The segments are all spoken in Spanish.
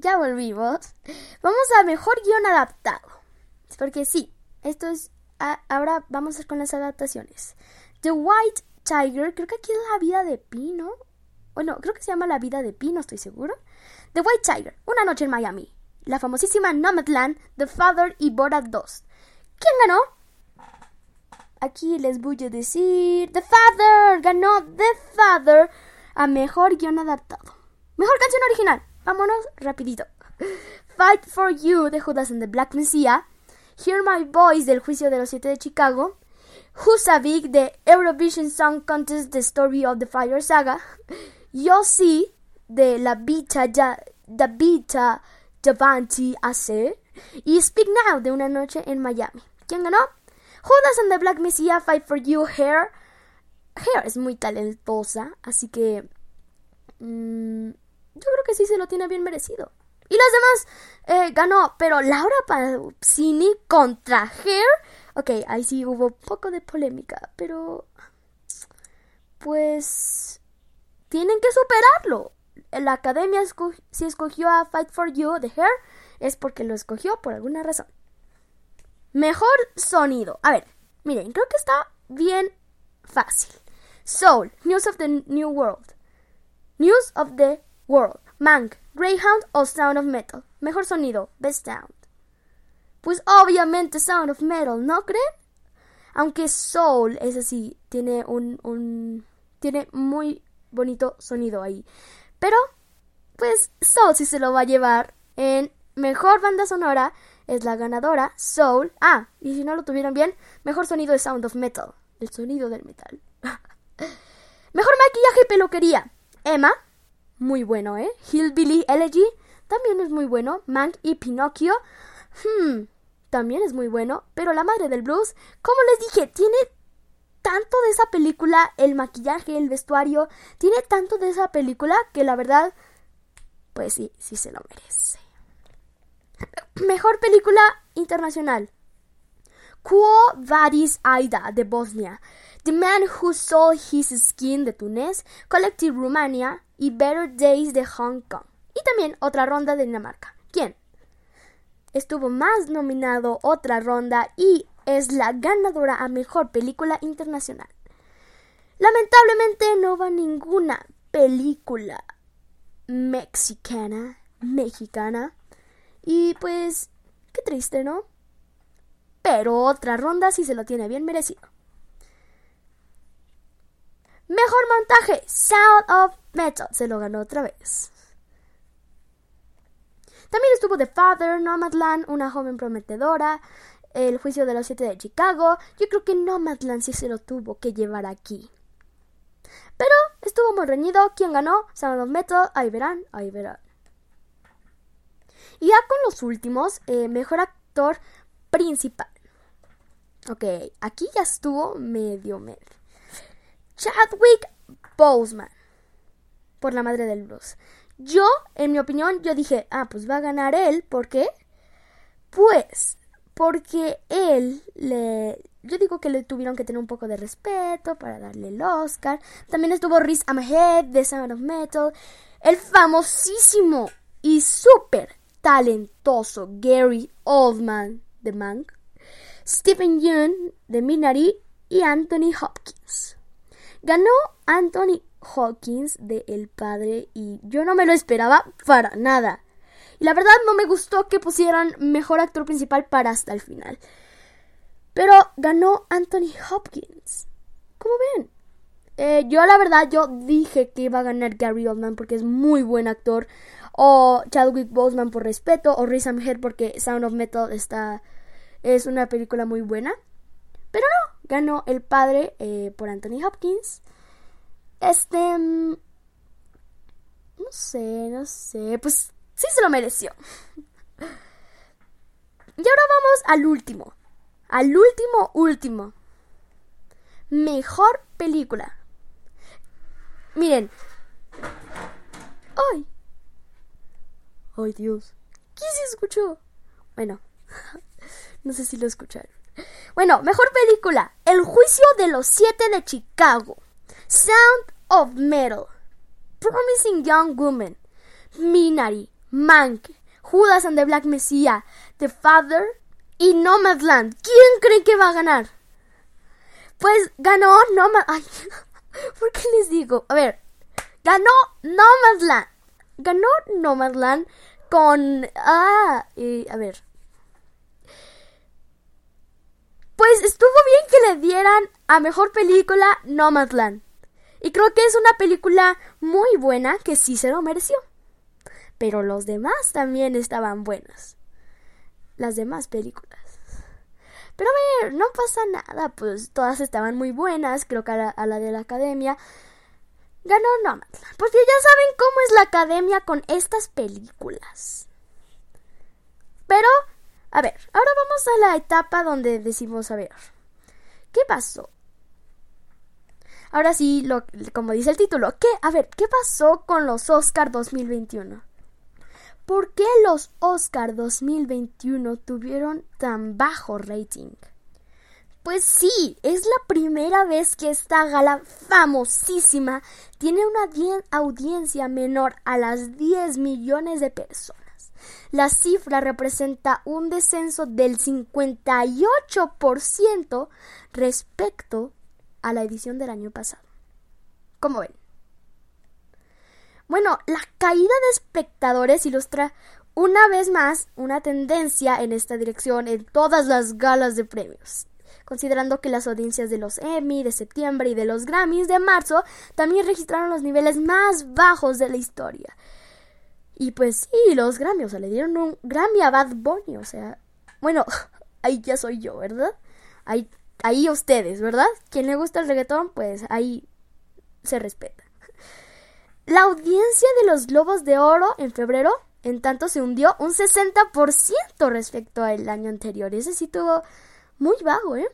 ya volvimos. Vamos a mejor guion adaptado. Porque sí, esto es. ahora vamos con las adaptaciones. The White Tiger, creo que aquí es la vida de Pi, ¿no? Bueno, creo que se llama La vida de Pi, no estoy seguro. The White Tiger, Una noche en Miami. La famosísima Nomadland, The Father y Borat 2. ¿Quién ganó? Aquí les voy a decir. The Father ganó The Father a mejor guion adaptado. Mejor canción original. Vámonos rapidito. Fight for You de Judas and the Black Messiah. Hear My Voice del Juicio de los Siete de Chicago. Husavik de Eurovision Song Contest The Story of the Fire Saga. Yossi de La Vita, ya, The Vita Javanti AC. Y Speak Now de Una Noche en Miami. ¿Quién ganó? Judas and the Black Messiah Fight for You Hair. Hair es muy talentosa, así que... Mm, yo creo que sí se lo tiene bien merecido. Y las demás eh, ganó, pero Laura Pausini contra Hair. Ok, ahí sí hubo un poco de polémica, pero. Pues. Tienen que superarlo. La academia si escogió a Fight for You de Hair es porque lo escogió por alguna razón. Mejor sonido. A ver, miren, creo que está bien fácil. Soul, News of the New World. News of the World, Mank, Greyhound o Sound of Metal. Mejor sonido, Best Sound. Pues obviamente Sound of Metal, ¿no creen? Aunque Soul es así, tiene un, un tiene muy bonito sonido ahí. Pero, pues Soul sí se lo va a llevar en mejor banda sonora. Es la ganadora, Soul. Ah, y si no lo tuvieron bien, mejor sonido de Sound of Metal. El sonido del metal. mejor maquillaje y peluquería. Emma, muy bueno, ¿eh? Hillbilly Elegy, también es muy bueno. Mank y Pinocchio, hmm, también es muy bueno. Pero La Madre del Blues, como les dije, tiene tanto de esa película, el maquillaje, el vestuario, tiene tanto de esa película que la verdad, pues sí, sí se lo merece. Mejor película internacional. Quo Vadis Aida de Bosnia, The Man Who Sold His Skin de Túnez, Collective Romania y Better Days de Hong Kong. Y también otra ronda de Dinamarca. ¿Quién? Estuvo más nominado otra ronda y es la ganadora a Mejor Película Internacional. Lamentablemente no va ninguna película mexicana, mexicana. Y pues, qué triste, ¿no? Pero otra ronda sí se lo tiene bien merecido. Mejor montaje, Sound of Metal. Se lo ganó otra vez. También estuvo The Father, Nomadland, Una joven prometedora, El juicio de los siete de Chicago. Yo creo que Nomadland sí se lo tuvo que llevar aquí. Pero estuvo muy reñido. ¿Quién ganó? Sound of Metal. Ahí verán, ahí verán. Y ya con los últimos, eh, mejor actor principal. Ok, aquí ya estuvo medio medio. Chadwick Boseman. Por la madre del blues. Yo, en mi opinión, yo dije, ah, pues va a ganar él. ¿Por qué? Pues, porque él le... Yo digo que le tuvieron que tener un poco de respeto para darle el Oscar. También estuvo Riz Ahmed de Sound of Metal. El famosísimo y súper talentoso Gary Oldman de Mank. Stephen Yeun de Minari y Anthony Hopkins. Ganó Anthony Hawkins de El Padre y yo no me lo esperaba para nada. Y la verdad no me gustó que pusieran mejor actor principal para hasta el final. Pero ganó Anthony Hopkins. ¿Cómo ven? Eh, yo la verdad yo dije que iba a ganar Gary Oldman porque es muy buen actor. O Chadwick Boseman por respeto. O Riz Ahmed porque Sound of Metal está... Es una película muy buena. Pero no, ganó El Padre eh, por Anthony Hopkins. Este... Mm, no sé, no sé. Pues sí se lo mereció. Y ahora vamos al último. Al último, último. Mejor película. Miren. ¡Ay! ¡Ay, Dios! ¿Qué se escuchó? Bueno, no sé si lo escucharon. Bueno, mejor película. El juicio de los siete de Chicago. Sound of Metal. Promising Young Woman. Minari. Mank, Judas and the Black Messiah, The Father y Nomadland. ¿Quién cree que va a ganar? Pues ganó Nomadland. ¿por qué les digo? A ver, ganó Nomadland. Ganó Nomadland con... Ah, a ver. Pues estuvo bien que le dieran a mejor película Nomadland. Y creo que es una película muy buena que sí se lo mereció. Pero los demás también estaban buenos. Las demás películas. Pero a ver, no pasa nada, pues todas estaban muy buenas, creo que a la, de la academia ganó Nomadland. Porque ya saben cómo es la academia con estas películas. Pero, a ver, ahora vamos a la etapa donde decimos, a ver, ¿qué pasó? Ahora sí, como dice el título, ¿qué? A ver, ¿qué pasó con los Oscar 2021? ¿Por qué los Oscar 2021 tuvieron tan bajo rating? Pues sí, es la primera vez que esta gala famosísima tiene una audiencia menor a las 10 millones de personas. La cifra representa un descenso del 58% respecto a la edición del año pasado. ¿Cómo ven? Bueno, la caída de espectadores ilustra una vez más una tendencia en esta dirección en todas las galas de premios, considerando que las audiencias de los Emmy de septiembre y de los Grammys de marzo también registraron los niveles más bajos de la historia. Y pues sí, los Grammys, o sea, le dieron un Grammy a Bad Bunny, o sea, bueno, ahí ya soy yo, ¿verdad? Ahí, ahí ustedes, ¿verdad? Quien le gusta el reggaetón, pues ahí se respeta. La audiencia de los Globos de Oro en febrero, en tanto, se hundió un 60% respecto al año anterior. Ese sí tuvo muy bajo, ¿eh?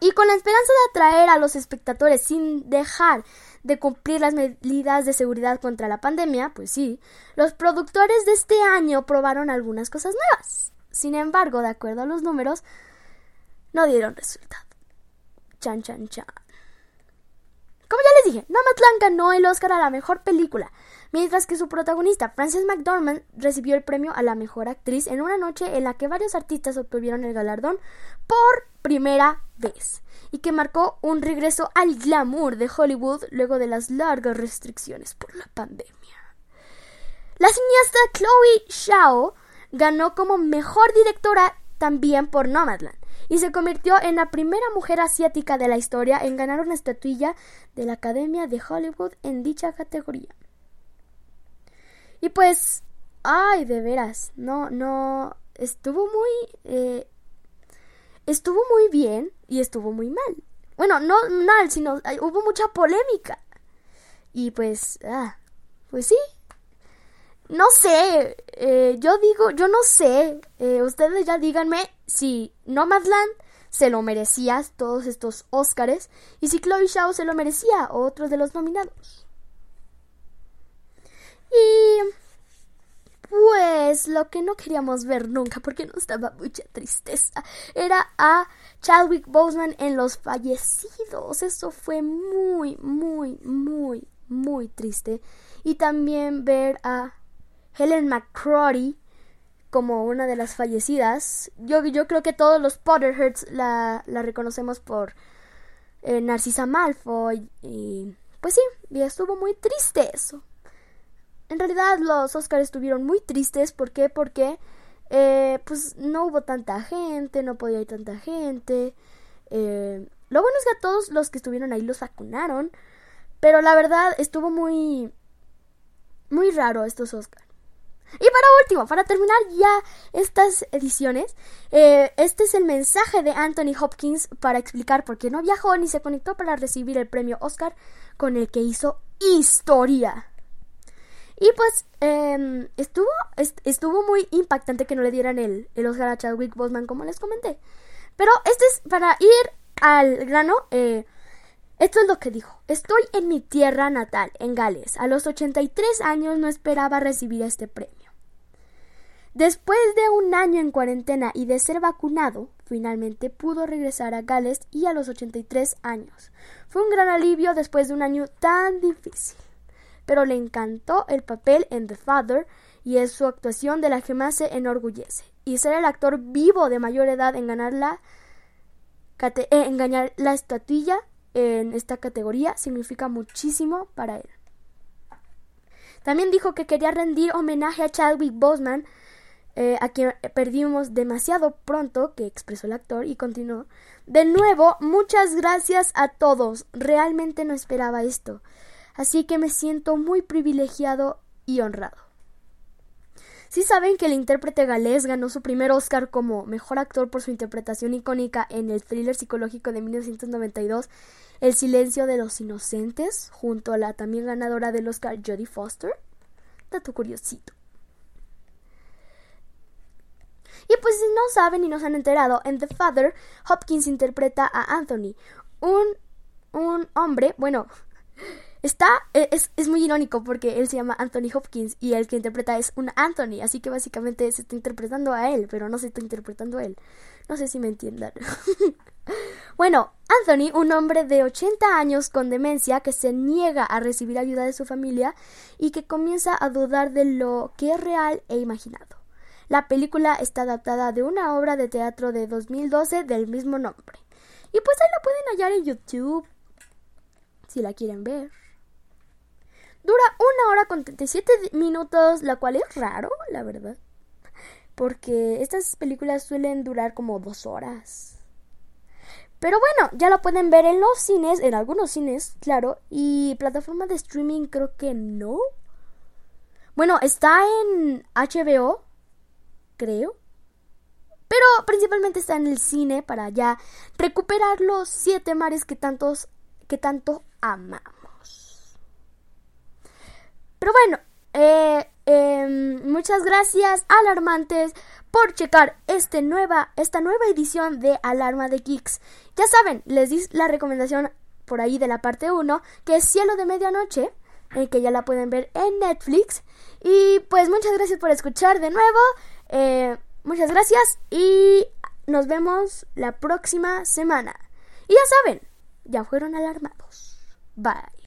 Y con la esperanza de atraer a los espectadores sin dejar de cumplir las medidas de seguridad contra la pandemia, pues sí, los productores de este año probaron algunas cosas nuevas. Sin embargo, de acuerdo a los números, no dieron resultado. Chan, chan, chan. Dije, Nomadland ganó el Oscar a la mejor película, mientras que su protagonista, Frances McDormand, recibió el premio a la mejor actriz en una noche en la que varios artistas obtuvieron el galardón por primera vez y que marcó un regreso al glamour de Hollywood luego de las largas restricciones por la pandemia. La cineasta Chloe Zhao ganó como mejor directora también por Nomadland y se convirtió en la primera mujer asiática de la historia en ganar una estatuilla de la Academia de Hollywood en dicha categoría. Y pues, ay, de veras, no, no, estuvo muy, eh, estuvo muy bien y estuvo muy mal. Bueno, no mal, sino hubo mucha polémica. Y pues, ah, pues sí, no sé, eh, yo digo, yo no sé, eh, ustedes ya díganme si Nomadland se lo merecía todos estos Óscares y si Chloe Zhao se lo merecía otros de los nominados. Y pues lo que no queríamos ver nunca porque nos daba mucha tristeza era a Chadwick Boseman en Los Fallecidos. Eso fue muy, muy, muy, muy triste. Y también ver a Helen McCrory como una de las fallecidas. Yo, yo creo que todos los Potterheads la, la reconocemos por eh, Narcisa Malfoy. Y pues sí, y estuvo muy triste eso. En realidad los Oscars estuvieron muy tristes. ¿Por qué? Porque eh, pues no hubo tanta gente, no podía ir tanta gente. Eh, lo bueno es que a todos los que estuvieron ahí los vacunaron. Pero la verdad estuvo muy... Muy raro estos Oscars. Y para último, para terminar ya estas ediciones, eh, este es el mensaje de Anthony Hopkins para explicar por qué no viajó ni se conectó para recibir el premio Oscar con el que hizo historia. Y pues em, estuvo, estuvo muy impactante que no le dieran el, el Oscar a Chadwick Boseman como les comenté. Pero este es para ir al grano. Eh, esto es lo que dijo. Estoy en mi tierra natal, en Gales. A los 83 años no esperaba recibir este premio. Después de un año en cuarentena y de ser vacunado, finalmente pudo regresar a Gales y a los 83 años. Fue un gran alivio después de un año tan difícil. Pero le encantó el papel en The Father y es su actuación de la que más se enorgullece. Y ser el actor vivo de mayor edad en ganar la, eh, en ganar la estatuilla en esta categoría significa muchísimo para él. También dijo que quería rendir homenaje a Chadwick Boseman, eh, a quien perdimos demasiado pronto, que expresó el actor y continuó. De nuevo, muchas gracias a todos. Realmente no esperaba esto. Así que me siento muy privilegiado y honrado. Si saben que el intérprete galés ganó su primer Oscar como mejor actor por su interpretación icónica en el thriller psicológico de 1992, El silencio de los inocentes, junto a la también ganadora del Oscar Jodie Foster? Dato curiosito. Y pues si no saben y no se han enterado, en The Father, Hopkins interpreta a Anthony, un, un hombre, bueno, Está, e, es, es, muy irónico porque él se llama Anthony Hopkins y el que interpreta es un Anthony, así que básicamente se está interpretando a él, pero no se está interpretando a él. No sé si me entiendan. bueno, Anthony, un hombre de 80 años con demencia que se niega a recibir ayuda de su familia y que comienza a dudar de lo que es real e imaginado. La película está adaptada de una obra de teatro de 2012 del mismo nombre. Y pues ahí la pueden hallar en YouTube si la quieren ver. Dura una hora con 37 minutos, la cual es raro, la verdad. Porque estas películas suelen durar como dos horas. Pero bueno, ya la pueden ver en los cines, en algunos cines, claro. Y plataforma de streaming creo que no. Bueno, está en HBO, creo. Pero principalmente está en el cine para ya recuperar los siete mares que tantos que tanto amamos. Pero bueno, eh, em, muchas gracias alarmantes por checar este nueva, esta nueva edición de Alarma de Geeks. Ya saben, les di la recomendación por ahí de la parte 1, que es Cielo de Medianoche, eh, que ya la pueden ver en Netflix. Y pues muchas gracias por escuchar de nuevo. Eh, muchas gracias y nos vemos la próxima semana. Y ya saben, ya fueron alarmados. Bye.